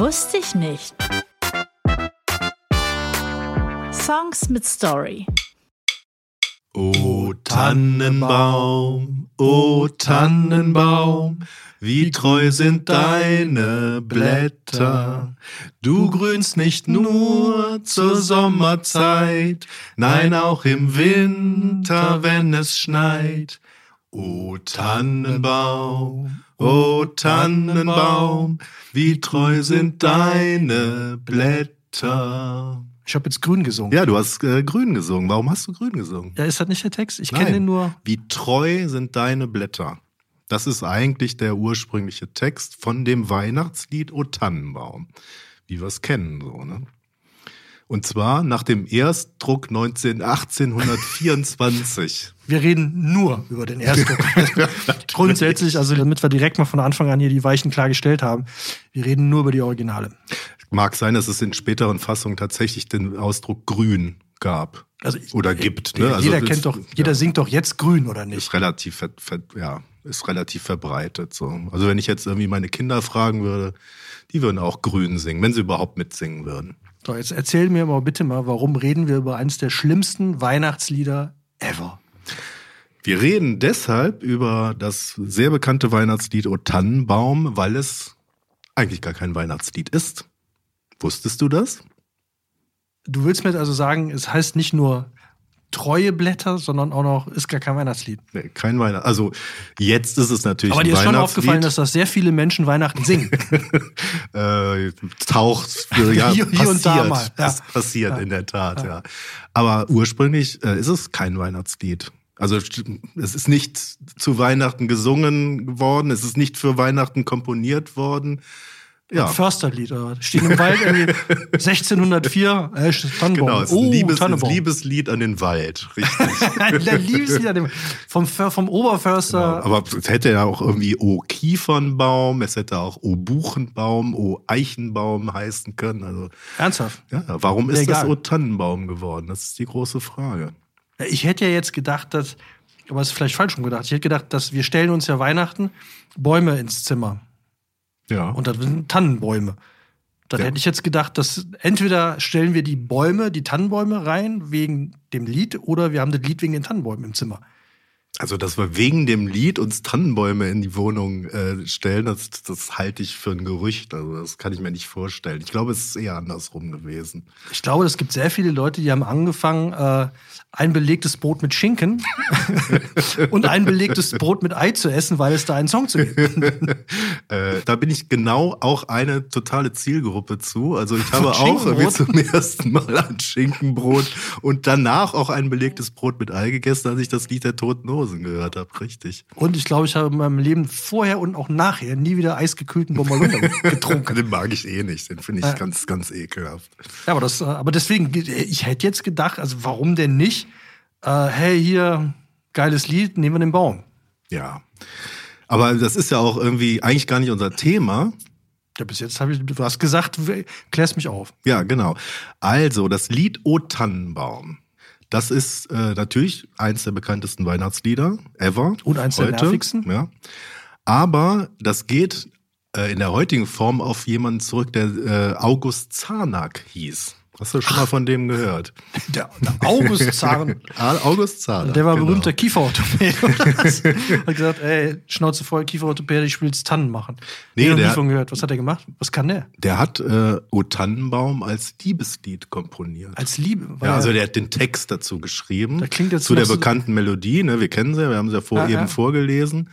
Wusste ich nicht. Songs mit Story. O Tannenbaum, o Tannenbaum, wie treu sind deine Blätter. Du grünst nicht nur zur Sommerzeit, nein auch im Winter, wenn es schneit. O Tannenbaum, o Tannenbaum, wie treu sind deine Blätter. Ich habe jetzt grün gesungen. Ja, du hast äh, grün gesungen. Warum hast du grün gesungen? Ja, ist das nicht der Text? Ich kenne den nur. Wie treu sind deine Blätter? Das ist eigentlich der ursprüngliche Text von dem Weihnachtslied O Tannenbaum, wie wir es kennen, so, ne? Und zwar nach dem Erstdruck 19, 1824. Wir reden nur über den Erstdruck. Grundsätzlich, also damit wir direkt mal von Anfang an hier die Weichen klargestellt haben, wir reden nur über die Originale. Mag sein, dass es in späteren Fassungen tatsächlich den Ausdruck grün gab. Also ich- oder gibt. Ne? jeder Also, kennt doch, ja. jeder singt doch jetzt grün, oder nicht? ist relativ, ver, ver, ja, ist relativ verbreitet. So. Also wenn ich jetzt irgendwie meine Kinder fragen würde, die würden auch grün singen, wenn sie überhaupt mitsingen würden. So, jetzt erzähl mir mal bitte mal, warum reden wir über eines der schlimmsten Weihnachtslieder ever? Wir reden deshalb über das sehr bekannte Weihnachtslied O Tannenbaum, weil es eigentlich gar kein Weihnachtslied ist. Wusstest du das? Du willst mir also sagen, es heißt nicht nur treue Blätter, sondern auch noch ist gar kein Weihnachtslied. Nee, kein Weihnachts. Also jetzt ist es natürlich Aber dir ist schon Weihnachtslied. aufgefallen, dass das sehr viele Menschen Weihnachten singen. äh, taucht ja, Hier- hier passiert, und da mal, ja. Das passiert in der Tat, ja. Aber ursprünglich äh, ist es kein Weihnachtslied. Also es ist nicht zu Weihnachten gesungen worden, es ist nicht für Weihnachten komponiert worden. Ja, Försterlied? Stehen im Wald irgendwie 1604, äh, Tannenbaum. genau, es ist oh, ein Liebes, Tannenbaum. Liebeslied an den Wald, richtig. Der Liebeslied an dem, vom, För- vom Oberförster. Aber es hätte ja auch irgendwie O Kiefernbaum, es hätte auch O Buchenbaum, O Eichenbaum heißen können. Also Ernsthaft. ja, warum ist Egal. das O Tannenbaum geworden? Das ist die große Frage. Ich hätte ja jetzt gedacht, dass, aber es ist vielleicht falsch rum gedacht. Ich hätte gedacht, dass wir stellen uns ja Weihnachten Bäume ins Zimmer. Ja. Und das sind Tannenbäume. Dann Ja. hätte ich jetzt gedacht, dass entweder stellen wir die Bäume, die Tannenbäume rein wegen dem Lied oder wir haben das Lied wegen den Tannenbäumen im Zimmer. Also, dass wir wegen dem Lied uns Tannenbäume in die Wohnung äh, stellen, das, das halte ich für ein Gerücht. Also, das kann ich mir nicht vorstellen. Ich glaube, es ist eher andersrum gewesen. Ich glaube, es gibt sehr viele Leute, die haben angefangen, äh, ein belegtes Brot mit Schinken und ein belegtes Brot mit Ei zu essen, weil es da einen Song zu gibt. Äh, da bin ich genau auch eine totale Zielgruppe zu. Also ich habe auch irgendwie zum ersten Mal ein Schinkenbrot und danach auch ein belegtes Brot mit Ei gegessen, als ich das Lied der Toten Hosen gehört habe. Richtig. Und ich glaube, ich habe in meinem Leben vorher und auch nachher nie wieder eisgekühlten Bommerlunder getrunken. Den mag ich eh nicht. Den finde ich Ja. ganz, ganz ekelhaft. Ja, aber, das, äh, aber deswegen, ich hätte jetzt gedacht, also warum denn nicht? Äh, hey, hier, geiles Lied, nehmen wir den Baum. Ja. Aber das ist ja auch irgendwie eigentlich gar nicht unser Thema. Ja, bis jetzt habe ich, du hast gesagt, klärst mich auf. Ja, genau. Also, das Lied O Tannenbaum. Das ist äh, natürlich eins der bekanntesten Weihnachtslieder ever. Und eins der nervigsten. Ja. Aber das geht äh, in der heutigen Form auf jemanden zurück, der äh, August Zarnack hieß. Hast du schon mal von dem gehört? Der, der August Zahn, Ah, August Zarnack. der war genau. berühmter Kieferorthopäde. hat gesagt, ey, Schnauze voll, Kieferorthopäde, ich will Tannen machen. Nee, Nee, noch nie der- von gehört. Was hat er gemacht? Was kann der? Der hat äh, O Tannenbaum als Liebeslied komponiert. Als Liebe. Ja, also der hat den Text dazu geschrieben. Da klingt jetzt zu der noch so- bekannten Melodie, ne? Wir kennen sie, wir haben sie ja vor Ja, eben ja. vorgelesen.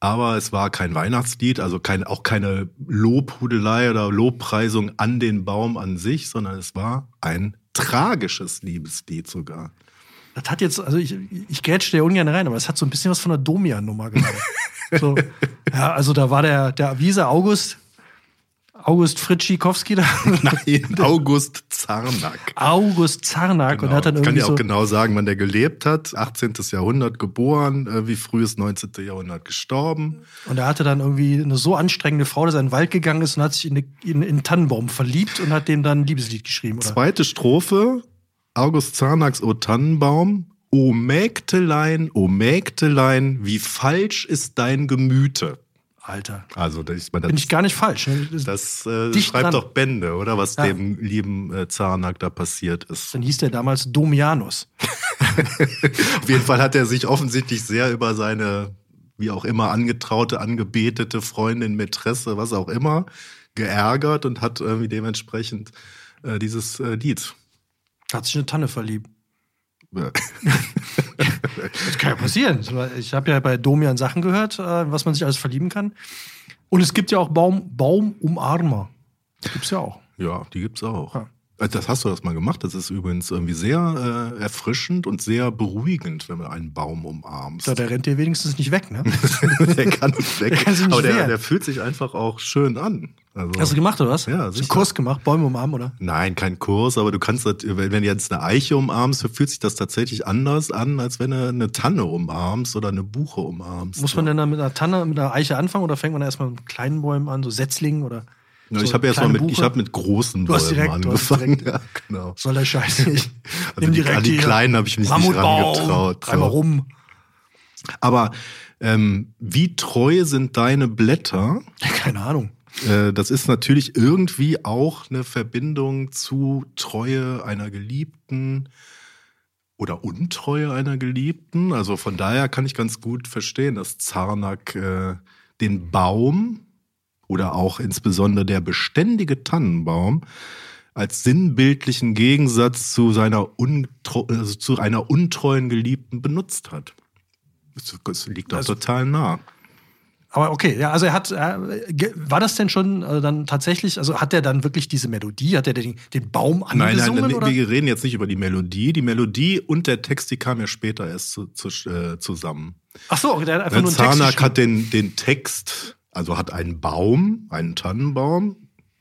Aber es war kein Weihnachtslied, also kein, auch keine Lobhudelei oder Lobpreisung an den Baum an sich, sondern es war ein tragisches Liebeslied sogar. Das hat jetzt, also ich, ich grätsche da ungern rein, aber es hat so ein bisschen was von einer Domia-Nummer gerade. so, Ja, also da war der, der Wiese August, August Fritschikowski da. Nein, August Zarnack. August Zarnack und Genau. hat dann Ich kann irgendwie ja auch so, genau sagen, wann der gelebt hat. 18. Jahrhundert geboren, äh, wie frühes 19. Jahrhundert gestorben. und er hatte dann irgendwie eine so anstrengende Frau, dass er in den Wald gegangen ist und hat sich in, eine, in, in einen Tannenbaum verliebt und hat dem dann ein Liebeslied geschrieben. Oder? Zweite Strophe, August Zarnacks O Tannenbaum. O Mägdelein, o Mägdelein, wie falsch ist dein Gemüte. Alter. Also, das, ich meine, Bin das, ich gar nicht falsch. Ne? Das, das äh, schreibt dran. doch Bände, oder? Was Ja. dem lieben äh, Zarnack da passiert ist. dann hieß der damals Domianus. Auf jeden Fall hat er sich offensichtlich sehr über seine, wie auch immer, angetraute, angebetete Freundin, Mätresse, was auch immer, geärgert und hat irgendwie dementsprechend äh, dieses äh, Lied. Hat sich eine Tanne verliebt. Das kann ja passieren. Ich habe ja bei Domian Sachen gehört, äh, was man sich alles verlieben kann. Und es gibt ja auch Baum, Baumumarmer. Gibt's ja auch. Ja, die gibt's auch. Ja. Äh, Das hast du das mal gemacht. Das ist übrigens irgendwie sehr äh, erfrischend und sehr beruhigend, wenn man einen Baum umarmst. Da, der rennt dir wenigstens nicht weg, ne? der kann nicht weg. Der kann sich nicht Aber der, der fühlt sich einfach auch schön an. Also, Hast du gemacht oder was? Ja, Hast du einen. Kurs gemacht, Bäume umarmen, oder? Nein, kein Kurs, aber du kannst, das, wenn du jetzt eine Eiche umarmst, fühlt sich das tatsächlich anders an, als wenn du eine Tanne umarmst oder eine Buche umarmst. Muss man denn dann mit einer Tanne, mit einer Eiche anfangen oder fängt man erstmal mit kleinen Bäumen an, so Setzlingen oder? Ja, so ich habe erst mal kleine mit, ich Buche? habe mit großen Du hast Bäumen direkt- du hast angefangen. direkt- Ja, genau. Soll der Scheiß nicht. Also die- an die Kleinen habe ich mich nicht Mammutbaum, rangetraut, so. rum. Aber ähm, wie treu sind deine Blätter? Keine Ahnung. Äh, das ist natürlich irgendwie auch eine Verbindung zu Treue einer Geliebten oder Untreue einer Geliebten. Also von daher kann ich ganz gut verstehen, dass Zarnack äh, den Baum oder auch insbesondere der beständige Tannenbaum als sinnbildlichen Gegensatz zu seiner Untreu, also zu einer untreuen Geliebten benutzt hat. Das, liegt doch Also- total nah. Aber okay, ja, also er hat, äh, war das denn schon äh, dann tatsächlich, also hat er dann wirklich diese Melodie, hat er den, den Baum Nein, angesungen? nein, oder? wir reden jetzt nicht über die Melodie. Die Melodie und der Text, die kamen ja später erst zu, zu, äh, zusammen. Ach so, der hat einfach Ne, nur einen Text hat den, den Text, also hat einen Baum, einen Tannenbaum,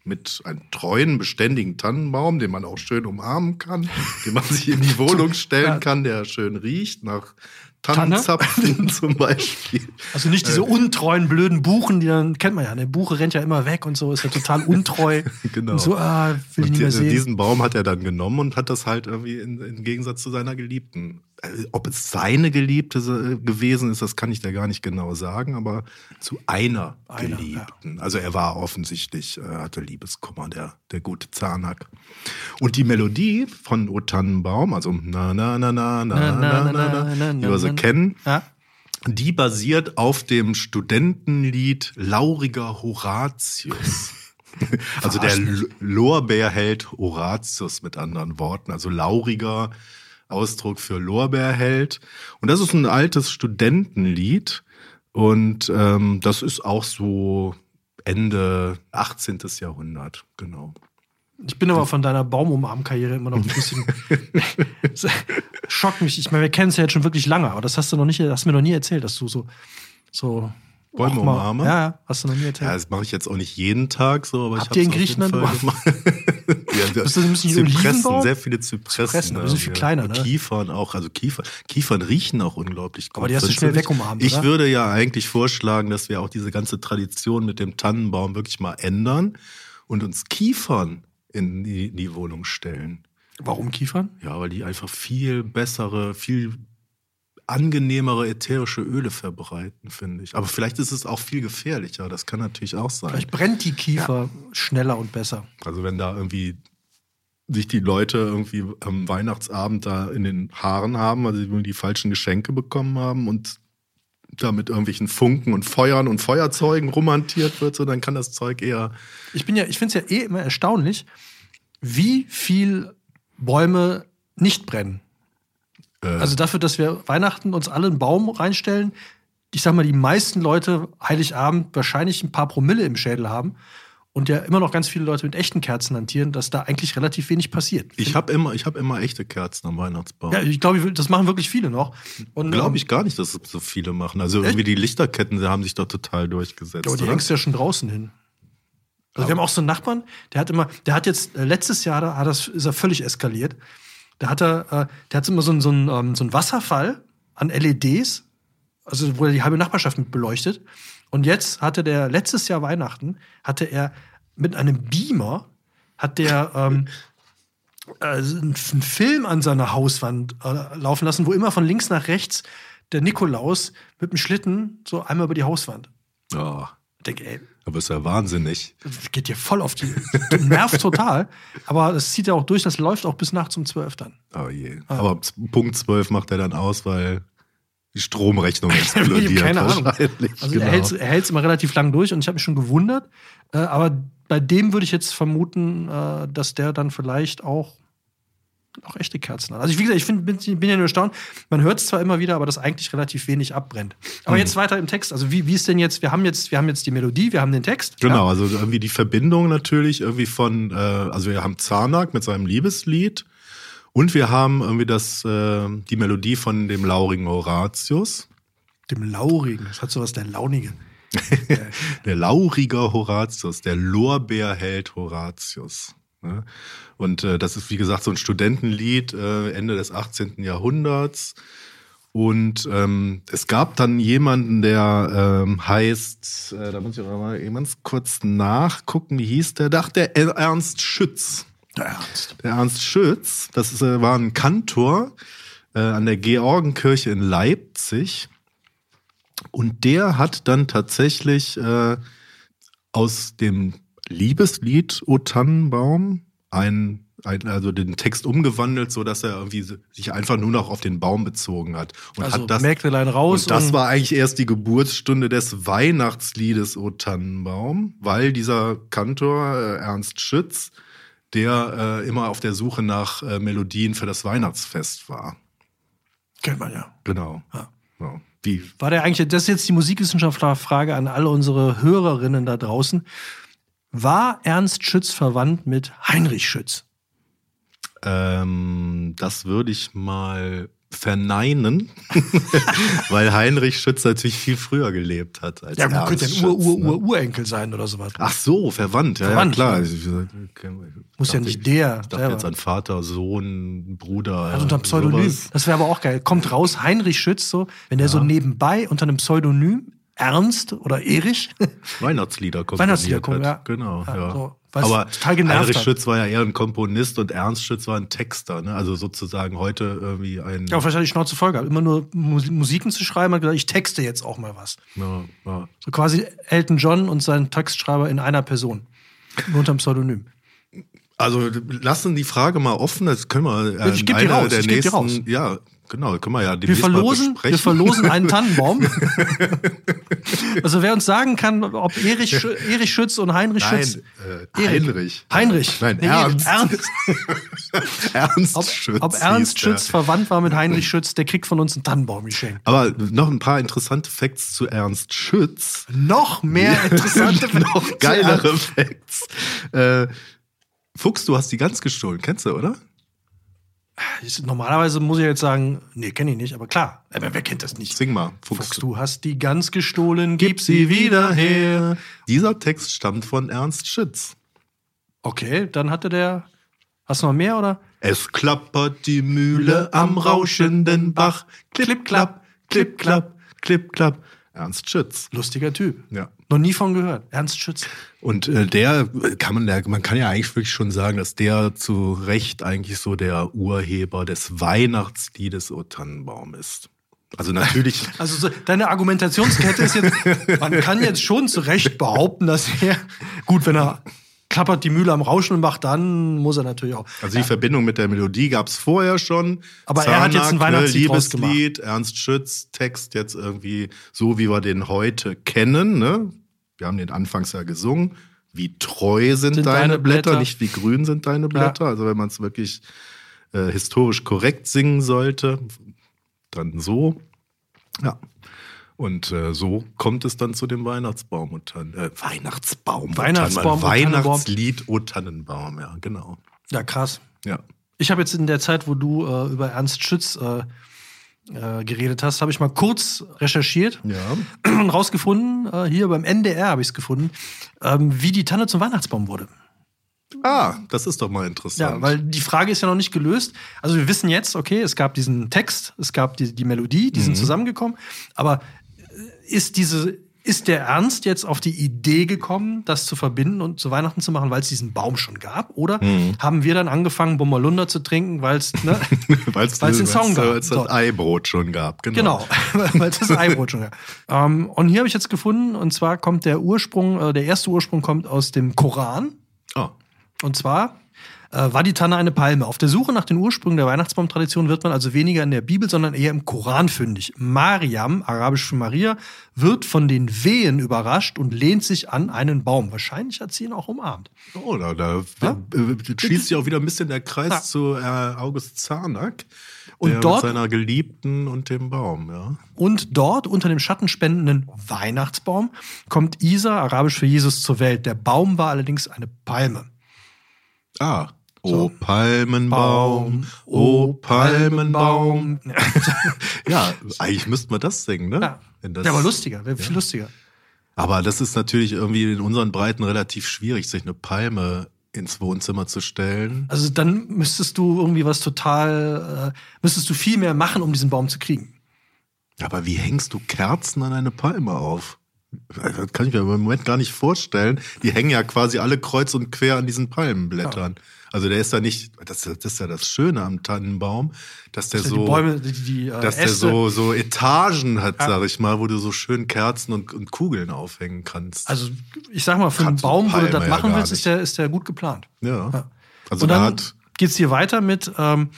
mit einem treuen, beständigen Tannenbaum, den man auch schön umarmen kann, den man sich in die Wohnung stellen kann, der schön riecht nach Tanne? Tannenzapfen zum Beispiel. Also nicht diese untreuen, blöden Buchen, die dann, kennt man ja, eine Buche rennt ja immer weg und so, ist ja total untreu. Genau. Und so, ah, will ich Und nicht mehr die- sehen. diesen Baum hat er dann genommen und hat das halt irgendwie in, in Gegensatz zu seiner Geliebten ob es seine Geliebte gewesen ist, das kann ich dir gar nicht genau sagen, aber zu einer, einer Geliebten. Ja. Also er war offensichtlich, hatte Liebeskummer, der, der gute Zahnack. Und die Melodie von O Tannenbaum, also na na na na na na na, na, na, na die wir so kennen, ja? die basiert auf dem Studentenlied Lauriger Horatius. also der Lorbeer hält Horatius mit anderen Worten, also Lauriger Ausdruck für Lorbeerheld. Und das ist ein altes Studentenlied und ähm, das ist auch so Ende 18. Jahrhundert, genau. Ich bin aber von deiner Baumumarm-Karriere immer noch ein bisschen. Schockt mich. Ich meine, wir kennen es ja jetzt schon wirklich lange, aber das hast du noch nicht, hast mir noch nie erzählt, dass du so. so Bäume auch mal- umarme? Ja, hast du noch nie erzählt. Ja, das mache ich jetzt auch nicht jeden Tag so, aber Habt ich in hab's auf jeden Fall gemacht. ja, Bist du- müssen die Zypressen, sehr viele Zypressen. Zypressen, aber die sind viel ja. kleiner, ne? Kiefern auch, also Kiefer, Kiefern riechen auch unglaublich gut. Aber die hast du schnell nicht? wegumarmt, Ich oder? würde ja eigentlich vorschlagen, dass wir auch diese ganze Tradition mit dem Tannenbaum wirklich mal ändern und uns Kiefern in die, in die Wohnung stellen. Warum Kiefern? Ja, weil die einfach viel bessere, viel angenehmere ätherische Öle verbreiten, finde ich. Aber vielleicht ist es auch viel gefährlicher. Das kann natürlich auch sein. Vielleicht brennt die Kiefer schneller und besser. Also wenn da irgendwie sich die Leute irgendwie am Weihnachtsabend da in den Haaren haben, weil sie nur die falschen Geschenke bekommen haben und da mit irgendwelchen Funken und Feuern und Feuerzeugen romantiert wird, so dann kann das Zeug eher. Ich bin ja, ich finde es ja eh immer erstaunlich, wie viel Bäume nicht brennen. Äh, Also dafür, dass wir Weihnachten uns alle einen Baum reinstellen, ich sag mal, die meisten Leute Heiligabend wahrscheinlich ein paar Promille im Schädel haben und ja immer noch ganz viele Leute mit echten Kerzen hantieren, dass da eigentlich relativ wenig passiert. Ich habe immer, ich hab immer echte Kerzen am Weihnachtsbaum. ja, ich glaube, das machen wirklich viele noch. Glaube ähm, ich gar nicht, dass es so viele machen. Also irgendwie die Lichterketten, die haben sich doch total durchgesetzt. Ja, aber die oder? hängst du ja schon draußen hin. Also wir haben auch so einen Nachbarn, der hat immer, der hat jetzt äh, letztes Jahr, da hat das, ist er völlig eskaliert. Da hat er, äh, der hat immer so einen, so ähm, so Wasserfall an LEDs, also er die halbe Nachbarschaft mit beleuchtet. Und jetzt hatte der letztes Jahr Weihnachten, hatte er mit einem Beamer, hat der ähm, äh, einen Film an seiner Hauswand äh, laufen lassen, wo immer von links nach rechts der Nikolaus mit dem Schlitten so einmal über die Hauswand. Ich denke, ey, aber ist ja wahnsinnig. geht dir voll auf die. Nervt total. Aber es zieht ja auch durch, das läuft auch bis nachts um 12 dann. Oh je. Aber Punkt 12 macht er dann aus, weil die Stromrechnung explodiert. Keine Ahnung. Also genau. er hält hält's immer relativ lang durch und ich habe mich schon gewundert. Äh, aber bei dem würde ich jetzt vermuten, äh, dass der dann vielleicht auch auch echte Kerzen hat. Also ich, wie gesagt, ich find, bin, bin ja nur erstaunt. Man hört es zwar immer wieder, aber dass eigentlich relativ wenig abbrennt. Mhm. Aber jetzt weiter im Text. Also wie, wie ist denn jetzt? Wir haben jetzt, wir haben jetzt die Melodie, wir haben den Text. Genau, also irgendwie die Verbindung natürlich irgendwie von, äh, also wir haben Zarnak mit seinem Liebeslied und wir haben irgendwie das, äh, die Melodie von dem laurigen Horatius. Dem Laurigen. Das hat sowas der Launige. Der laurige Horatius, der Lorbeerheld Horatius. Ne? Und äh, das ist, wie gesagt, so ein Studentenlied äh, Ende des 18. Jahrhunderts. Und ähm, es gab dann jemanden, der ähm, heißt, äh, da muss ich auch mal ganz kurz nachgucken, wie hieß der? Ach, der Ernst Schütz. Der Ernst. Der Ernst Schütz, das ist, äh, war ein Kantor äh, an der Georgenkirche in Leipzig. Und der hat dann tatsächlich äh, aus dem Liebeslied O Tannenbaum ein, ein, also den Text umgewandelt, so dass er irgendwie sich einfach nur noch auf den Baum bezogen hat. Und Also hat das, Mägdelein raus und das und- war eigentlich erst die Geburtsstunde des Weihnachtsliedes O Tannenbaum, weil dieser Kantor äh, Ernst Schütz, der äh, immer auf der Suche nach äh, Melodien für das Weihnachtsfest war. Kennt man ja. Genau. Ja. Ja. Wie, War der eigentlich, das ist jetzt die Musikwissenschaftlerfrage an alle unsere Hörerinnen da draußen. War Ernst Schütz verwandt mit Heinrich Schütz? ähm, das würde ich mal verneinen, weil Heinrich Schütz natürlich viel früher gelebt hat als Ja, gut, Ernst könnte ja ein Schütz, Ur, Ur, ne? Sein oder sowas. Ach so, verwandt, ja, Verwandt, ja klar. ja. Okay, Muss ja nicht ich- der Ich dachte jetzt an Vater, Sohn, Bruder. Also unter Pseudonym. sowas. Das wäre aber auch geil. Kommt raus, Heinrich Schütz, so, wenn der so nebenbei unter einem Pseudonym Ernst oder Erich. Weihnachtslieder komponiert Weihnachtslieder kommen, hat. ja. Genau, Ja, ja. so, was Aber total genervt Heinrich hat. Schütz war ja eher ein Komponist und Ernst Schütz war ein Texter, ne? Also sozusagen heute irgendwie ein. Ja, vielleicht hat die Schnauze voll gehabt. Immer nur Mus- Musiken zu schreiben, hat gesagt, ich texte jetzt auch mal was. Ja, ja. So quasi Elton John und sein Textschreiber in einer Person. Nur unter einem Pseudonym. Also lassen die Frage mal offen, das können wir äh, Ich geb die raus, der ich geb die nächsten, raus. ja, genau, können wir ja Wir verlosen, wir verlosen einen Tannenbaum. also wer uns sagen kann, ob Erich, Erich Schütz und Heinrich Schütz. Nein, äh, Erik. Heinrich. Heinrich. Nein, Nee, Ernst. Ernst. Ernst Ob, Schütz. ob Ernst. Schütz verwandt war mit Heinrich Schütz, der kriegt von uns einen Tannenbaum geschenkt. Aber noch ein paar interessante Facts zu Ernst Schütz. Noch mehr interessante noch geilere Facts. Äh, Fuchs, du hast die Gans gestohlen, kennst du, oder? Normalerweise muss ich jetzt sagen, nee, kenne ich nicht, aber klar. Aber wer kennt das nicht? Sing mal, Fuchs. Fuchs, du hast die Gans gestohlen, gib sie wieder her. Dieser Text stammt von Ernst Schütz. Okay, dann hatte der. Hast du noch mehr oder? Es klappert die Mühle am rauschenden Bach. Klipp, klapp, klipp, klapp, klipp, klapp. Ernst Schütz. Lustiger Typ. Ja. Noch nie von gehört. Ernst Schütz. Und äh, der kann man, man kann ja eigentlich wirklich schon sagen, dass der zu Recht eigentlich so der Urheber des Weihnachtsliedes O Tannenbaum ist. Also natürlich, Also so, deine Argumentationskette ist jetzt, man kann jetzt schon zu Recht behaupten, dass er, gut, wenn er klappert die Mühle am Rauschen und macht, dann muss er natürlich auch. also die Verbindung mit der Melodie gab es vorher schon. Aber er hat jetzt ein ne, Weihnachtslied draus Liebeslied, Ernst Schütz, Text jetzt irgendwie so, wie wir den heute kennen. Ne? Wir haben den anfangs ja gesungen. Wie treu sind, Sind deine, deine Blätter, Blätter. nicht wie grün sind deine Blätter. Also wenn man es wirklich äh, historisch korrekt singen sollte, dann so. Ja. Und äh, so kommt es dann zu dem Weihnachtsbaum und Tannen, äh, Weihnachtsbaum, Weihnachtsbaum, Tannenbaum. Weihnachtslied O Tannenbaum, ja, genau. Ja, krass. Ja. Ich habe jetzt in der Zeit, wo du äh, über Ernst Schütz äh, äh, geredet hast, habe ich mal kurz recherchiert Ja. und rausgefunden, äh, hier beim NDR habe ich es gefunden, ähm, wie die Tanne zum Weihnachtsbaum wurde. Ah, das ist doch mal interessant. Ja, weil die Frage ist ja noch nicht gelöst. Also wir wissen jetzt, okay, es gab diesen Text, es gab die, die Melodie, die Mhm. sind zusammengekommen, aber ist diese ist der Ernst jetzt auf die Idee gekommen, das zu verbinden und zu Weihnachten zu machen, weil es diesen Baum schon gab? Oder Mhm. haben wir dann angefangen, Bommerlunder zu trinken, weil es ne, weil es weil's den Song gab. Weil's das So. Eibrot schon gab, genau. Genau, weil es das Eibrot schon gab. Ähm, und hier habe ich jetzt gefunden, und zwar kommt der Ursprung, äh, der erste Ursprung kommt aus dem Koran. Ah, Und zwar war die Tanne eine Palme. Auf der Suche nach den Ursprüngen der Weihnachtsbaumtradition wird man also weniger in der Bibel, sondern eher im Koran fündig. Mariam, arabisch für Maria, wird von den Wehen überrascht und lehnt sich an einen Baum. Wahrscheinlich hat sie ihn auch umarmt. oh, da, da Ja? äh, schließt sich auch wieder ein bisschen der Kreis Ja. zu äh, August Zarnack. Und der dort- mit seiner Geliebten und dem Baum, ja. Und dort, unter dem schattenspendenden Weihnachtsbaum, kommt Isa, arabisch für Jesus, zur Welt. Der Baum war allerdings eine Palme. Ah, So. O Palmenbaum, O Palmenbaum. Ja, eigentlich müssten wir das singen, ne? Ja, das- der war lustiger, wäre viel lustiger. Aber das ist natürlich irgendwie in unseren Breiten relativ schwierig, sich eine Palme ins Wohnzimmer zu stellen. Also dann müsstest du irgendwie was total, äh, müsstest du viel mehr machen, um diesen Baum zu kriegen. Aber wie hängst du Kerzen an eine Palme auf? Das kann ich mir im Moment gar nicht vorstellen. Die hängen ja quasi alle kreuz und quer an diesen Palmenblättern. Also der ist ja nicht, das, das ist ja das Schöne am Tannenbaum, dass der Also so, die Bäume, die, die äh, dass der Äste, so, so Etagen hat, Ja. sag ich mal, wo du so schön Kerzen und, und Kugeln aufhängen kannst. also ich sag mal, für einen Baum, wo du das ja machen gar willst, ist der, ist der gut geplant. ja. Ja. Also Und da dann hat, geht's hier weiter mit, ähm,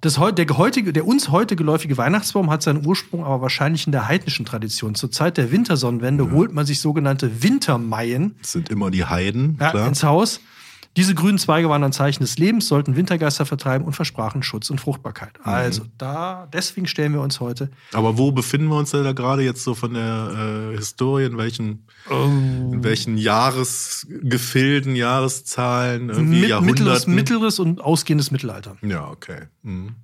das, der, heutige, der uns heute geläufige Weihnachtsbaum hat seinen Ursprung aber wahrscheinlich in der heidnischen Tradition. Zur Zeit der Wintersonnenwende holt man sich sogenannte Wintermeien das sind immer die Heiden, ja, klar. ins Haus. Diese grünen Zweige waren ein Zeichen des Lebens, sollten Wintergeister vertreiben und versprachen Schutz und Fruchtbarkeit. Mhm. Also, da, deswegen stellen wir uns heute Aber wo befinden wir uns denn da gerade jetzt so von der äh, Historie? In welchen, Oh. in welchen Jahresgefilden, Jahreszahlen, irgendwie mit, Jahrhunderten? mittleres, mittleres und ausgehendes Mittelalter. Ja, okay. Mhm.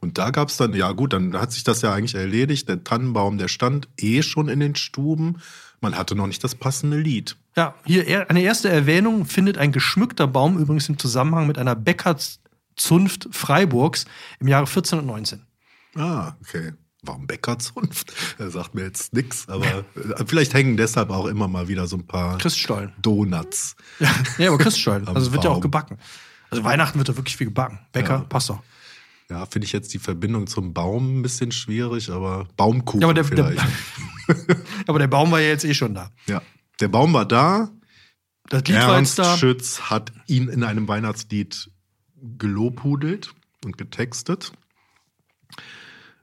Und da gab's dann, ja gut, dann hat sich das ja eigentlich erledigt. Der Tannenbaum, der stand eh schon in den Stuben. Man hatte noch nicht das passende Lied. Ja, hier er- eine erste Erwähnung findet ein geschmückter Baum übrigens im Zusammenhang mit einer Bäckerzunft Freiburgs im Jahre 1419. Ah, okay. Warum Bäckerzunft? Er sagt mir jetzt nix, aber äh, vielleicht hängen deshalb auch immer mal wieder so ein paar Christstollen. Donuts. Ja, nee, aber Christstollen. Also wird ja auch gebacken. Also Weihnachten wird da wirklich viel gebacken. Bäcker, Ja. passt doch. Ja, finde ich jetzt die Verbindung zum Baum ein bisschen schwierig, aber Baumkuchen Ja, aber der, der, vielleicht. aber der Baum war ja jetzt eh schon da. ja. Der Baum war da. Das Lied war Ernst jetzt da. Schütz hat ihn in einem Weihnachtslied gelobhudelt und getextet.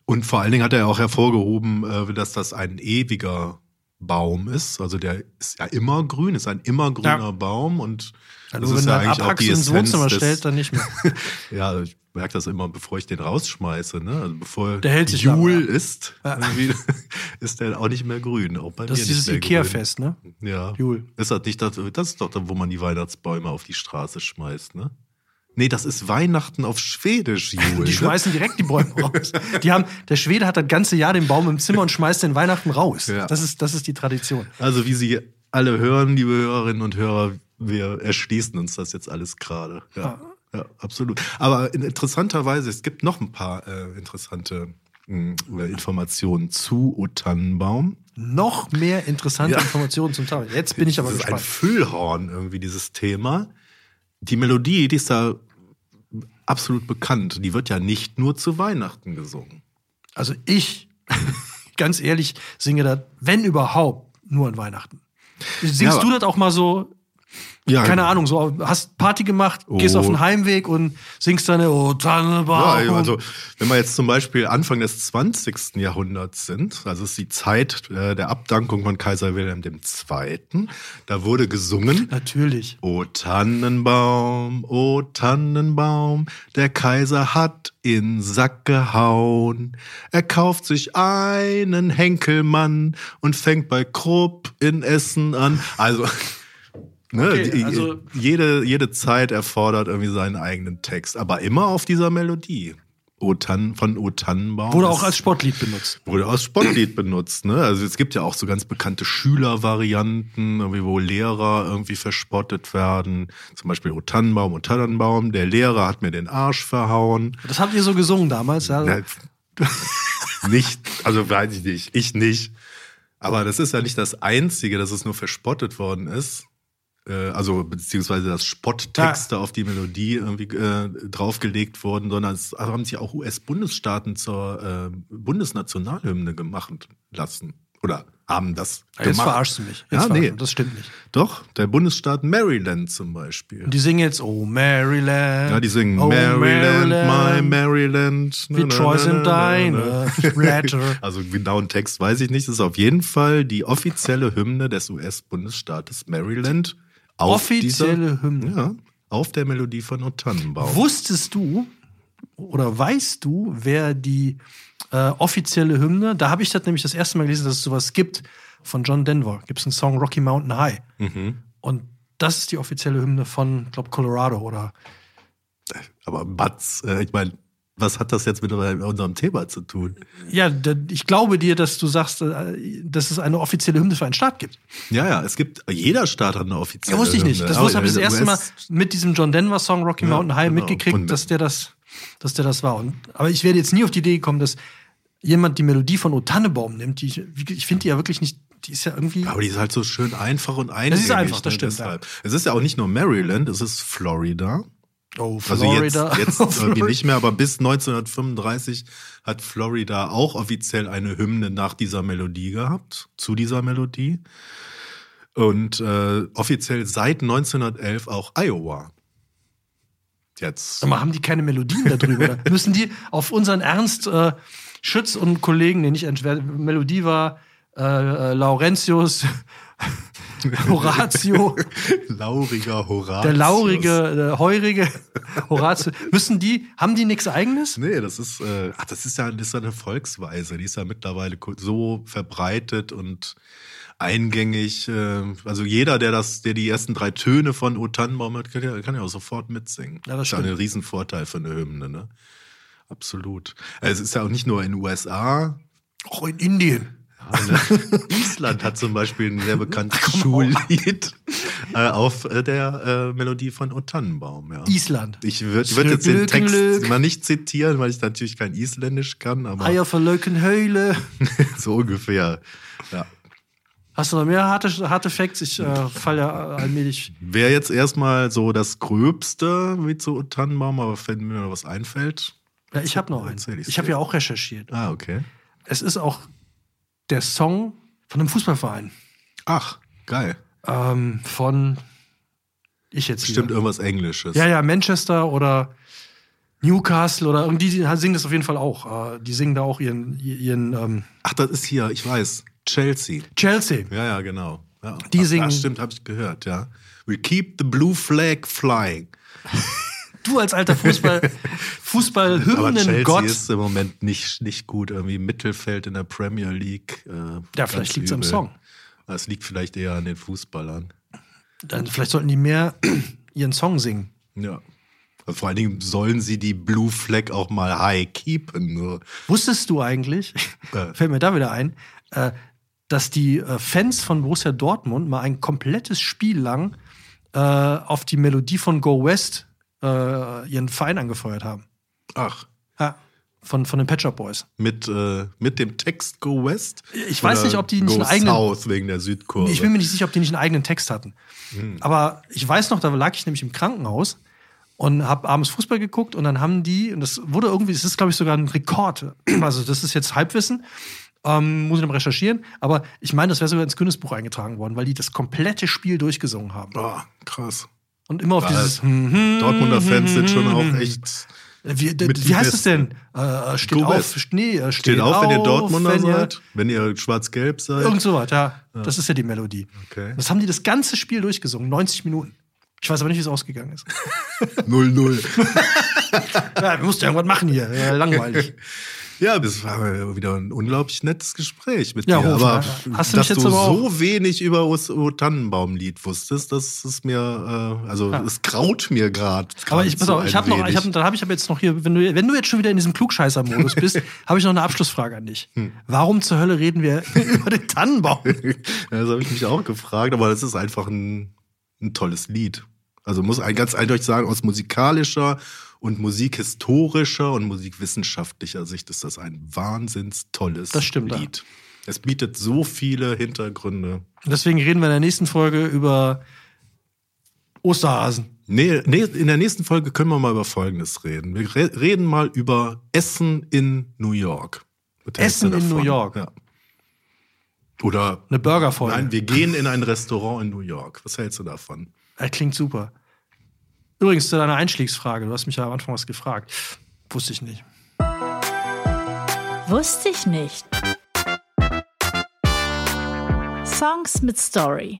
Und vor allen Dingen hat er auch hervorgehoben, äh, dass das ein ewiger Baum ist. Also der ist ja immer grün, ist ein immer grüner Ja. Baum und Ja, das nur ist wenn ja eigentlich auch die ins Wohnzimmer stellt, dann nicht mehr. Ja, ich merke das immer, bevor ich den rausschmeiße. Ne? Also bevor Der hält sich Jul ist, Ja. irgendwie ist der auch nicht mehr grün. Auch bei Das mir ist dieses Ikea-Fest, ne? Ja. Jul. Ist das nicht das, das ist doch da, wo man die Weihnachtsbäume auf die Straße schmeißt, ne? Nee, das ist Weihnachten auf Schwedisch, Jul. Die schmeißen direkt die Bäume raus. Die haben, der Schwede hat das ganze Jahr den Baum im Zimmer und schmeißt den Weihnachten raus. Ja. Das, ist, das ist die Tradition. Also wie Sie alle hören, liebe Hörerinnen und Hörer, wir erschließen uns das jetzt alles gerade. Ja, ja, absolut. Aber in- interessanterweise, es gibt noch ein paar äh, interessante mh, Informationen zu O Tannenbaum. Noch mehr interessante Ja. Informationen zum Teil. Jetzt bin ich aber das ist ein gespannt. Füllhorn irgendwie, dieses Thema. Die Melodie, die ist da absolut bekannt. Die wird ja nicht nur zu Weihnachten gesungen. Also ich, ganz ehrlich, singe das, wenn überhaupt, nur an Weihnachten. Singst Ja, du das auch mal so Ja, Keine genau. Ahnung, so hast Party gemacht, gehst Oh. auf den Heimweg und singst deine Oh Tannenbaum. Ja, also wenn wir jetzt zum Beispiel Anfang des 20. Jahrhunderts sind, also ist die Zeit äh, der Abdankung von Kaiser Wilhelm II., da wurde gesungen, Natürlich. O Tannenbaum, o Tannenbaum, der Kaiser hat in Sack gehauen. Er kauft sich einen Henkelmann und fängt bei Krupp in Essen an. Also, ne, Okay, also- jede, jede Zeit erfordert irgendwie seinen eigenen Text, aber immer auf dieser Melodie. O Tan, von O Tannenbaum. Wurde auch als Sportlied benutzt. Wurde als Spottlied benutzt, ne? Also es gibt ja auch so ganz bekannte Schülervarianten, irgendwie, wo Lehrer irgendwie verspottet werden. Zum Beispiel O Tannenbaum, O Tannenbaum, der Lehrer hat mir den Arsch verhauen. Das habt ihr so gesungen damals, ja? Na, nicht, also weiß ich nicht, ich nicht. Aber das ist ja nicht das Einzige, dass es nur verspottet worden ist. Äh, Also beziehungsweise dass Spotttexte auf die Melodie irgendwie äh, draufgelegt wurden, sondern es haben sich auch US-Bundesstaaten zur äh, Bundesnationalhymne gemacht lassen. Oder haben das Ah, Jetzt gemacht. verarschst du mich. Jetzt Ja, nee. Das stimmt nicht. Doch, der Bundesstaat Maryland zum Beispiel. Die singen jetzt Oh Maryland. Ja, die singen oh, Maryland, my Maryland. Wie sind deine Blätter. Also genauen Text weiß ich nicht. Das ist auf jeden Fall die offizielle Hymne des US-Bundesstaates Maryland. Auf Offizielle dieser, Hymne. Ja, auf der Melodie von O Tannenbaum. Wusstest du oder weißt du, wer die äh, offizielle Hymne, da habe ich das nämlich das erste Mal gelesen, dass es sowas gibt, von John Denver. Gibt es einen Song Rocky Mountain High. Mhm. Und das ist die offizielle Hymne von, glaube Colorado oder. Aber Batz, äh, ich meine, was hat das jetzt mit unserem Thema zu tun? Ja, ich glaube dir, dass du sagst, äh, dass es eine offizielle Hymne für einen Staat gibt. Ja, ja, es gibt, jeder Staat hat eine offizielle Ja, wusste ich nicht. Hymne. Das wusste habe ich das erste Mal mit diesem John Denver Song Rocky Ja, Mountain High genau. mitgekriegt, Und- dass der das, dass der das war. Und, aber ich werde jetzt nie auf die Idee gekommen, dass jemand die Melodie von O Tannebaum nimmt. Die ich ich finde die ja wirklich nicht, die ist ja irgendwie. Aber die ist halt so schön einfach und eingängig. ist einfach, das ne, stimmt, deshalb. Es ist ja auch nicht nur Maryland, es ist Florida. Oh, Also jetzt, Florida. jetzt irgendwie nicht mehr, aber bis 1935 hat Florida auch offiziell eine Hymne nach dieser Melodie gehabt, zu dieser Melodie. Und äh, offiziell seit 1911 auch Iowa. Jetzt. Sag mal, haben die keine Melodien darüber? Müssen die auf unseren Ernst äh, Schütz und Kollegen, nee, nicht Melodie war, äh, äh, Laurentius, Horatio, Lauriger Horatius. der laurige, äh, heurige Horatio, müssen die, haben die nichts eigenes? Nee, das ist, äh, ach, das ist ja, das ist ja eine Volksweise. Die ist ja mittlerweile so verbreitet und eingängig. Äh, also jeder, der das, der die ersten drei Töne von O Tannenbaum hat, kann ja, kann ja auch sofort mitsingen. Ja, das ist ja ein. Riesenvorteil für eine Hymne, ne? Absolut. Äh, Es ist ja auch nicht nur in den USA. Auch in Indien. Ne? Island hat zum Beispiel ein sehr bekanntes Schullied äh, auf äh, der äh, Melodie von O Tannenbaum. Ja. Island. Ich würde würd jetzt den Text mal nicht zitieren, weil ich natürlich kein Isländisch kann, aber Eier verlöken Höhle. so ungefähr. Ja. Hast du noch mehr harte, harte Facts? Ich äh, falle ja allmählich. Wäre jetzt erstmal so das Gröbste wie zu Tannenbaum, aber wenn mir noch was einfällt. Ja, ich habe noch einen. Ich habe ja auch recherchiert. Ah, okay. Es ist auch der Song von einem Fußballverein. Ach, geil. Ähm, von ich jetzt Bestimmt wieder. irgendwas Englisches. Ja, ja, Manchester oder Newcastle oder irgendwie, die singen das auf jeden Fall auch. Äh, die singen da auch ihren, ihren ähm, Ach, das ist hier, ich weiß, Chelsea. Chelsea. Ja, ja, genau. Ja. Die Ach, singen- stimmt, habe ich gehört, ja. We keep the blue flag flying. Du als alter Fußball, Fußballhymnen Chelsea Gott. ist im Moment nicht, nicht gut. Irgendwie Mittelfeld in der Premier League. Äh, Ja, vielleicht liegt's am übel. Song. Es liegt vielleicht eher an den Fußballern. Dann vielleicht sollten die mehr ihren Song singen. Ja. Und vor allen Dingen sollen sie die Blue Flag auch mal high keepen. So. Wusstest du eigentlich, Äh. fällt mir da wieder ein, äh, dass die äh, Fans von Borussia Dortmund mal ein komplettes Spiel lang äh, auf die Melodie von Go West äh, ihren Verein angefeuert haben? Ach, Ja, von, von den Pet Shop Boys. mit, äh, mit dem Text Go West? Ich weiß nicht, ob die nicht einen eigenen- South wegen der Südkurve. Ich bin mir nicht sicher, ob die nicht einen eigenen Text hatten. Hm. Aber ich weiß noch, da lag ich nämlich im Krankenhaus und habe abends Fußball geguckt und dann haben die, und das wurde irgendwie, das ist glaube ich sogar ein Rekord, also das ist jetzt Halbwissen, Ähm, muss ich noch recherchieren. Aber ich meine, das wäre sogar ins Guinness-Buch eingetragen worden, weil die das komplette Spiel durchgesungen haben. Oh, krass. Und immer auf Ja, dieses. Dortmunder Fans sind schon auch echt. Wie, wie heißt es denn? Äh, steht Go auf, nee, äh, steht, Steht auf, wenn ihr Dortmunder wenn ihr- seid, wenn ihr schwarz-gelb seid. Irgend so was, ja. Das ist ja die Melodie. Okay. Das haben die das ganze Spiel durchgesungen, 90 Minuten. Ich weiß aber nicht, wie es ausgegangen ist. 0-0. ja, wir mussten irgendwas machen hier. Ja, langweilig. Ja, das war wieder ein unglaublich nettes Gespräch mit Ja, dir. Aber ja. Hast du dass jetzt du so wenig über das Tannenbaum-Lied wusstest, das ist mir, äh, also es graut mir gerade. Aber ich, pass auf, ich habe noch, ich hab, dann habe ich aber jetzt noch hier, wenn du, wenn du jetzt schon wieder in diesem Klugscheißer-Modus bist, habe ich noch eine Abschlussfrage an dich. Hm. Warum zur Hölle reden wir über den Tannenbaum? das habe ich mich auch gefragt, aber das ist einfach ein, ein tolles Lied. Also muss ein ganz eindeutig sagen, aus musikalischer und musikhistorischer und musikwissenschaftlicher Sicht ist das ein wahnsinns tolles Das stimmt, ja. Lied. Es bietet so viele Hintergründe. Und deswegen reden wir in der nächsten Folge über Osterhasen. Nee, nee, in der nächsten Folge können wir mal über Folgendes reden. Wir re reden mal über Essen in New York. Was Essen in? New York? Ja. Oder Eine Burgerfolge. nein, wir gehen in ein Restaurant in New York. Was hältst du davon? Das klingt super. Übrigens zu deiner Einstiegsfrage. Du hast mich ja am Anfang was gefragt. Wusste ich nicht. Wusste ich nicht. Songs mit Story.